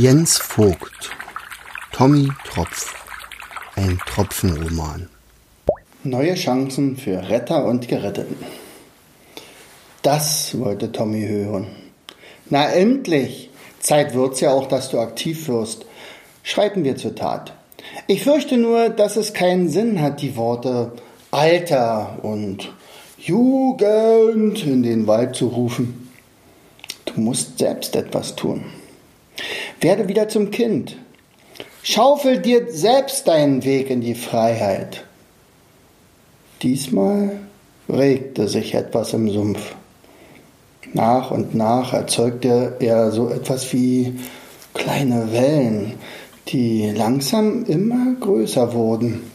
Jens Vogt, Tommy Tropf, ein Tropfenroman. Neue Chancen für Retter und Geretteten. Das wollte Tommy hören. Na endlich! Zeit wird's ja auch, dass du aktiv wirst. Schreiten wir zur Tat. Ich fürchte nur, dass es keinen Sinn hat, die Worte Alter und Jugend in den Wald zu rufen. Du musst selbst etwas tun. Werde wieder zum Kind. Schaufel dir selbst deinen Weg in die Freiheit. Diesmal regte sich etwas im Sumpf. Nach und nach erzeugte er so etwas wie kleine Wellen, die langsam immer größer wurden.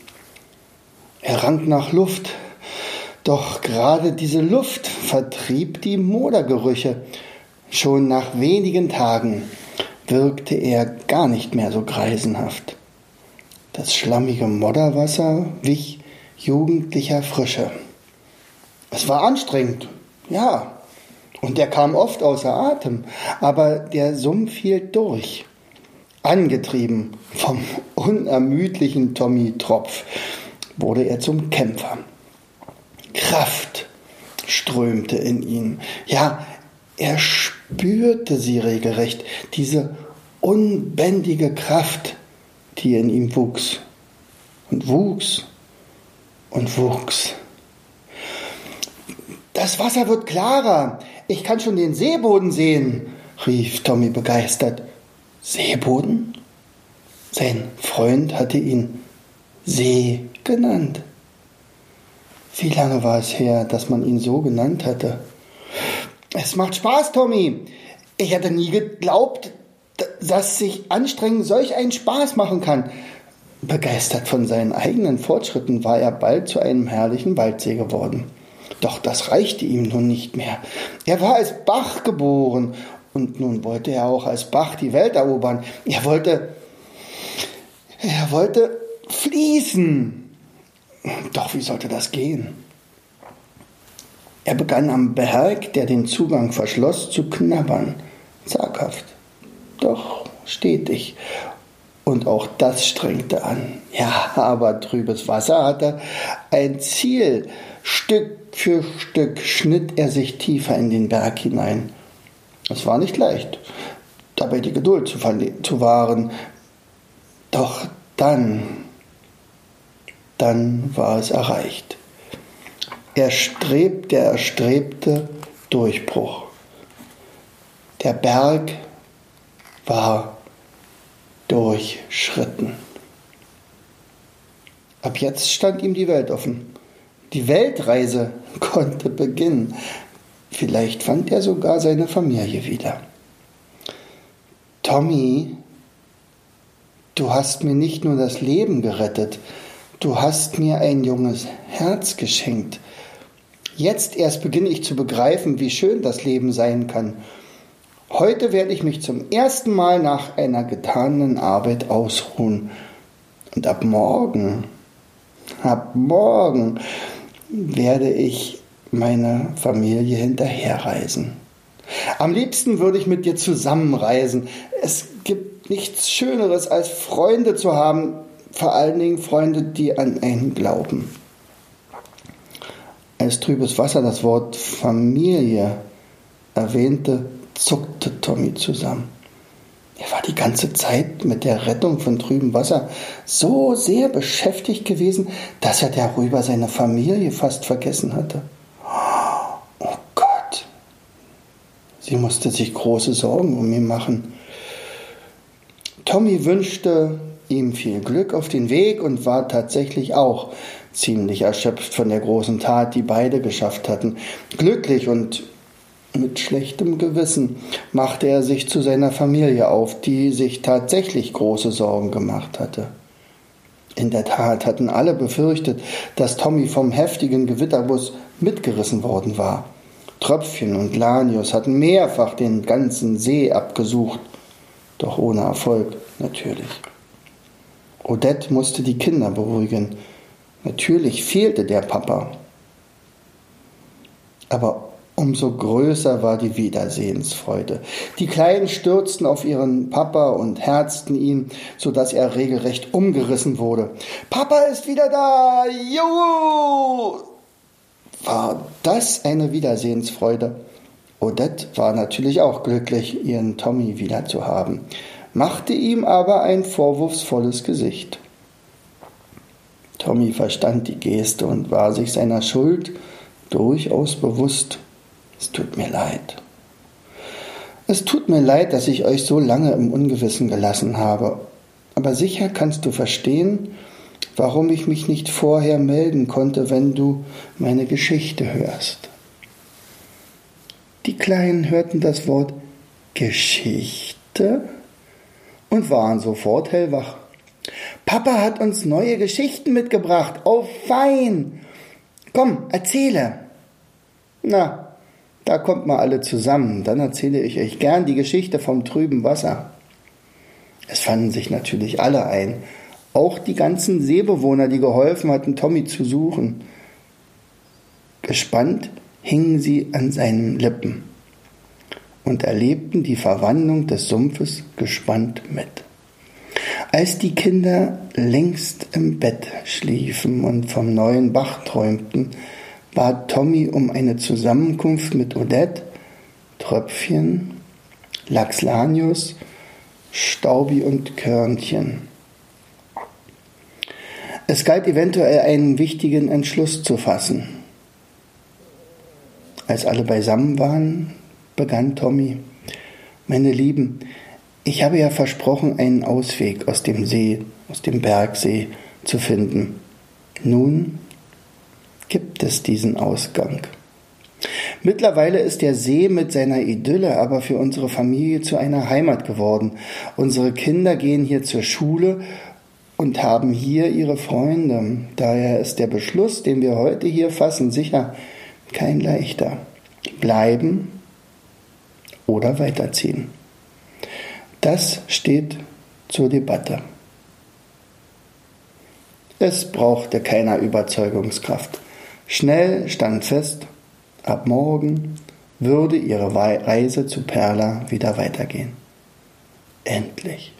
Er rang nach Luft, doch gerade diese Luft vertrieb die Modergerüche. Schon nach wenigen Tagen wirkte er gar nicht mehr so greisenhaft. Das schlammige Modderwasser wich jugendlicher Frische. Es war anstrengend, ja, und er kam oft außer Atem, aber der Sumpf hielt durch. Angetrieben vom unermüdlichen Tommy Tropf wurde er zum Kämpfer. Kraft strömte in ihn. Ja, er spürte sie regelrecht, diese unbändige Kraft, die in ihm wuchs und wuchs und wuchs. Das Wasser wird klarer. Ich kann schon den Seeboden sehen, rief Tommy begeistert. Seeboden? Sein Freund hatte ihn See genannt. Wie lange war es her, dass man ihn so genannt hatte? Es macht Spaß, Tommy. Ich hätte nie geglaubt, dass sich Anstrengen solch einen Spaß machen kann. Begeistert von seinen eigenen Fortschritten war er bald zu einem herrlichen Waldsee geworden. Doch das reichte ihm nun nicht mehr. Er war als Bach geboren und nun wollte er auch als Bach die Welt erobern. Er wollte, er wollte fließen. Doch wie sollte das gehen? Er begann am Berg, der den Zugang verschloss, zu knabbern. Zaghaft, doch stetig. Und auch das strengte an. Ja, aber trübes Wasser hatte ein Ziel. Stück für Stück schnitt er sich tiefer in den Berg hinein. Es war nicht leicht, dabei die Geduld zu, zu wahren. Doch dann, dann war es erreicht. Er strebt der erstrebte Durchbruch. Der Berg war durchschritten. Ab jetzt stand ihm die Welt offen. Die Weltreise konnte beginnen. Vielleicht fand er sogar seine Familie wieder. Tommy, du hast mir nicht nur das Leben gerettet, du hast mir ein junges Herz geschenkt. Jetzt erst beginne ich zu begreifen, wie schön das Leben sein kann. Heute werde ich mich zum ersten Mal nach einer getanen Arbeit ausruhen. Und ab morgen, ab morgen werde ich meine Familie hinterherreisen. Am liebsten würde ich mit dir zusammenreisen. Es gibt nichts Schöneres, als Freunde zu haben, vor allen Dingen Freunde, die an einen glauben als trübes Wasser das Wort Familie erwähnte, zuckte Tommy zusammen. Er war die ganze Zeit mit der Rettung von trübem Wasser so sehr beschäftigt gewesen, dass er darüber seine Familie fast vergessen hatte. Oh Gott! Sie musste sich große Sorgen um ihn machen. Tommy wünschte ihm viel Glück auf den Weg und war tatsächlich auch ziemlich erschöpft von der großen Tat, die beide geschafft hatten. Glücklich und mit schlechtem Gewissen machte er sich zu seiner Familie auf, die sich tatsächlich große Sorgen gemacht hatte. In der Tat hatten alle befürchtet, dass Tommy vom heftigen Gewitterbus mitgerissen worden war. Tröpfchen und Lanius hatten mehrfach den ganzen See abgesucht, doch ohne Erfolg natürlich. Odette musste die Kinder beruhigen, Natürlich fehlte der Papa. Aber Umso größer war die Wiedersehensfreude. Die Kleinen stürzten auf ihren Papa und herzten ihn, so dass er regelrecht umgerissen wurde. Papa ist wieder da! Juhu! War das eine Wiedersehensfreude? Odette war natürlich auch glücklich, ihren Tommy wieder zu haben, machte ihm aber ein vorwurfsvolles Gesicht. Tommy verstand die Geste und war sich seiner Schuld durchaus bewusst. Es tut mir leid. Es tut mir leid, dass ich euch so lange im Ungewissen gelassen habe. Aber sicher kannst du verstehen, warum ich mich nicht vorher melden konnte, wenn du meine Geschichte hörst. Die Kleinen hörten das Wort Geschichte und waren sofort hellwach. Papa hat uns neue Geschichten mitgebracht. Oh, fein. Komm, erzähle. Na, da kommt mal alle zusammen. Dann erzähle ich euch gern die Geschichte vom trüben Wasser. Es fanden sich natürlich alle ein, auch die ganzen Seebewohner, die geholfen hatten, Tommy zu suchen. Gespannt hingen sie an seinen Lippen und erlebten die Verwandlung des Sumpfes gespannt mit. Als die Kinder längst im Bett schliefen und vom neuen Bach träumten, bat Tommy um eine Zusammenkunft mit Odette, Tröpfchen, Laxlanius, Staubi und Körnchen. Es galt eventuell einen wichtigen Entschluss zu fassen. Als alle beisammen waren, begann Tommy. Meine Lieben, ich habe ja versprochen, einen Ausweg aus dem See, aus dem Bergsee zu finden. Nun gibt es diesen Ausgang. Mittlerweile ist der See mit seiner Idylle aber für unsere Familie zu einer Heimat geworden. Unsere Kinder gehen hier zur Schule und haben hier ihre Freunde. Daher ist der Beschluss, den wir heute hier fassen, sicher kein leichter. Bleiben oder weiterziehen. Das steht zur Debatte. Es brauchte keiner Überzeugungskraft. Schnell stand fest, ab morgen würde ihre Reise zu Perla wieder weitergehen. Endlich.